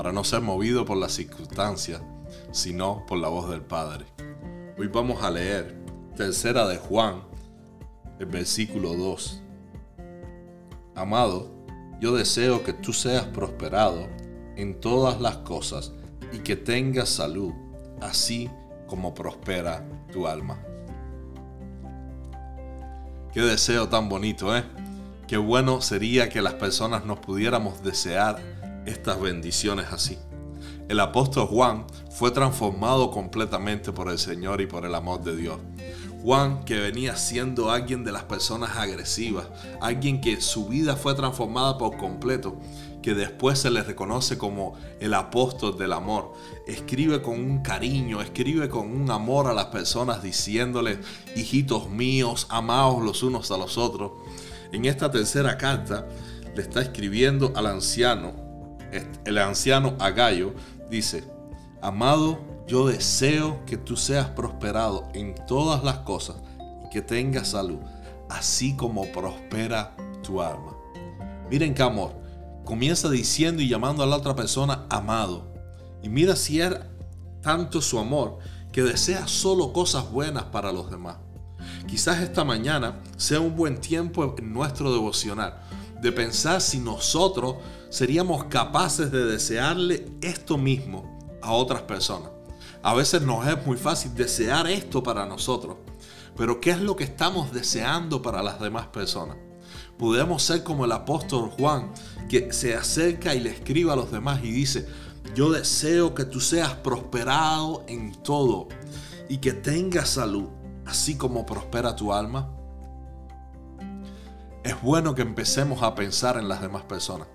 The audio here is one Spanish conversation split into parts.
para no ser movido por las circunstancias, sino por la voz del Padre. Hoy vamos a leer Tercera de Juan, el versículo 2. Amado, yo deseo que tú seas prosperado en todas las cosas y que tengas salud, así como prospera tu alma. Qué deseo tan bonito, ¿eh? Qué bueno sería que las personas nos pudiéramos desear estas bendiciones así. El apóstol Juan fue transformado completamente por el Señor y por el amor de Dios. Juan, que venía siendo alguien de las personas agresivas, alguien que su vida fue transformada por completo, que después se le reconoce como el apóstol del amor, escribe con un cariño, escribe con un amor a las personas diciéndoles, hijitos míos, amaos los unos a los otros. En esta tercera carta le está escribiendo al anciano el anciano Agallo, dice, Amado, yo deseo que tú seas prosperado en todas las cosas y que tengas salud, así como prospera tu alma. Miren qué amor. Comienza diciendo y llamando a la otra persona amado. Y mira si era tanto su amor que desea solo cosas buenas para los demás. Quizás esta mañana sea un buen tiempo en nuestro devocional de pensar si nosotros seríamos capaces de desearle esto mismo a otras personas. A veces nos es muy fácil desear esto para nosotros, pero ¿qué es lo que estamos deseando para las demás personas? Podemos ser como el apóstol Juan, que se acerca y le escribe a los demás y dice, yo deseo que tú seas prosperado en todo y que tengas salud, así como prospera tu alma es bueno que empecemos a pensar en las demás personas.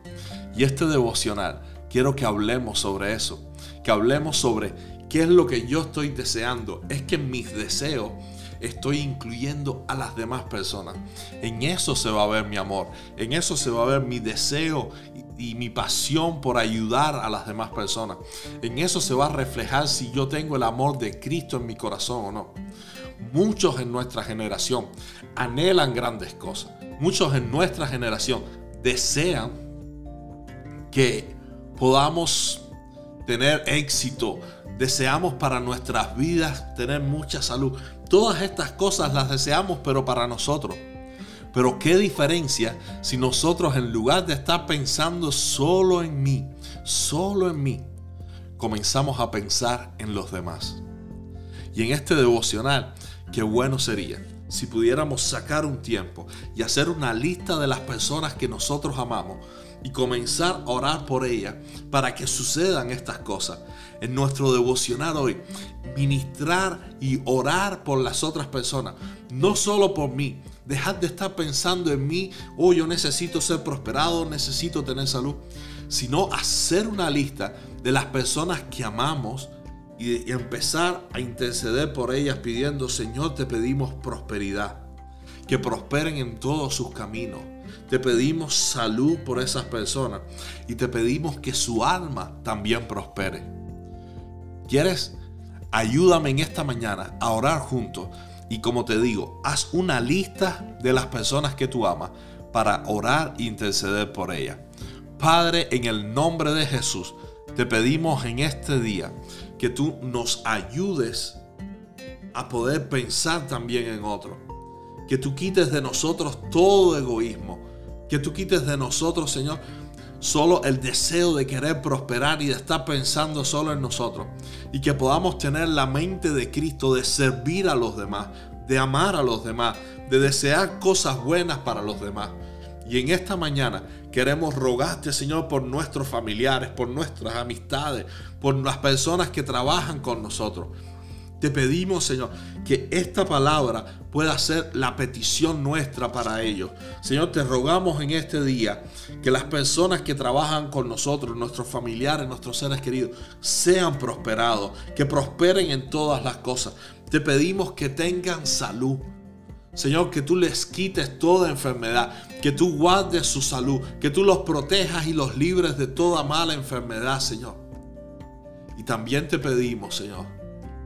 Y este devocional, quiero que hablemos sobre eso, que hablemos sobre qué es lo que yo estoy deseando. Es que mis deseos estoy incluyendo a las demás personas. En eso se va a ver mi amor, en eso se va a ver mi deseo y, y, mi pasión por ayudar a las demás personas. En eso se va a reflejar si yo tengo el amor de Cristo en mi corazón o no. Muchos en nuestra generación anhelan grandes cosas muchos en nuestra generación desean que podamos tener éxito, deseamos para nuestras vidas tener mucha salud. Todas estas cosas las deseamos, pero para nosotros. Pero qué diferencia si nosotros en lugar de estar pensando solo en mí, solo en mí, comenzamos a pensar en los demás. Y en este devocional, qué bueno sería si pudiéramos sacar un tiempo y hacer una lista de las personas que nosotros amamos y comenzar a orar por ellas para que sucedan estas cosas. En nuestro devocional hoy, ministrar y orar por las otras personas, no solo por mí. Dejar de estar pensando en mí, oh, yo necesito ser prosperado, necesito tener salud, sino hacer una lista de las personas que amamos y, empezar a interceder por ellas pidiendo, Señor, te pedimos prosperidad, que prosperen en todos sus caminos. Te pedimos salud por esas personas y te pedimos que su alma también prospere. ¿Quieres? Ayúdame en esta mañana a orar juntos y como te digo, haz una lista de las personas que tú amas para orar e interceder por ellas. Padre, en el nombre de Jesús, te pedimos en este día que tú nos ayudes a poder pensar también en otro. Que tú quites de nosotros todo egoísmo. Que tú quites de nosotros, Señor, solo el deseo de querer prosperar y de estar pensando solo en nosotros. Y que podamos tener la mente de Cristo de servir a los demás, de amar a los demás, de desear cosas buenas para los demás. Y en esta mañana queremos rogarte, Señor, por nuestros familiares, por nuestras amistades, por las personas que trabajan con nosotros. Te pedimos, Señor, que esta palabra pueda ser la petición nuestra para ellos. Señor, te rogamos en este día que las personas que trabajan con nosotros, nuestros familiares, nuestros seres queridos, sean prosperados, que prosperen en todas las cosas. Te pedimos que tengan salud. Señor, que tú les quites toda enfermedad, que tú guardes su salud, que tú los protejas y los libres de toda mala enfermedad, Señor. Y también te pedimos, Señor,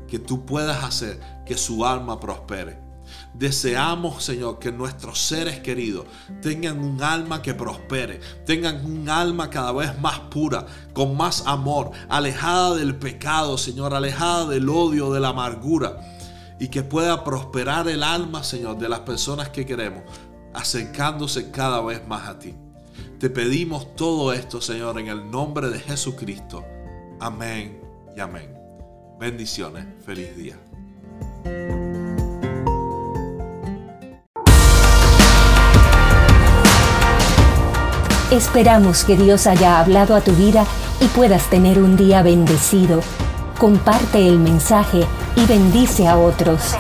que tú puedas hacer que su alma prospere. Deseamos, Señor, que nuestros seres queridos tengan un alma que prospere, tengan un alma cada vez más pura, con más amor, alejada del pecado, Señor, alejada del odio, de la amargura, y que pueda prosperar el alma, Señor, de las personas que queremos, acercándose cada vez más a ti. Te pedimos todo esto, Señor, en el nombre de Jesucristo. Amén y amén. Bendiciones. Feliz día. Esperamos que Dios haya hablado a tu vida y puedas tener un día bendecido. Comparte el mensaje y bendice a otros.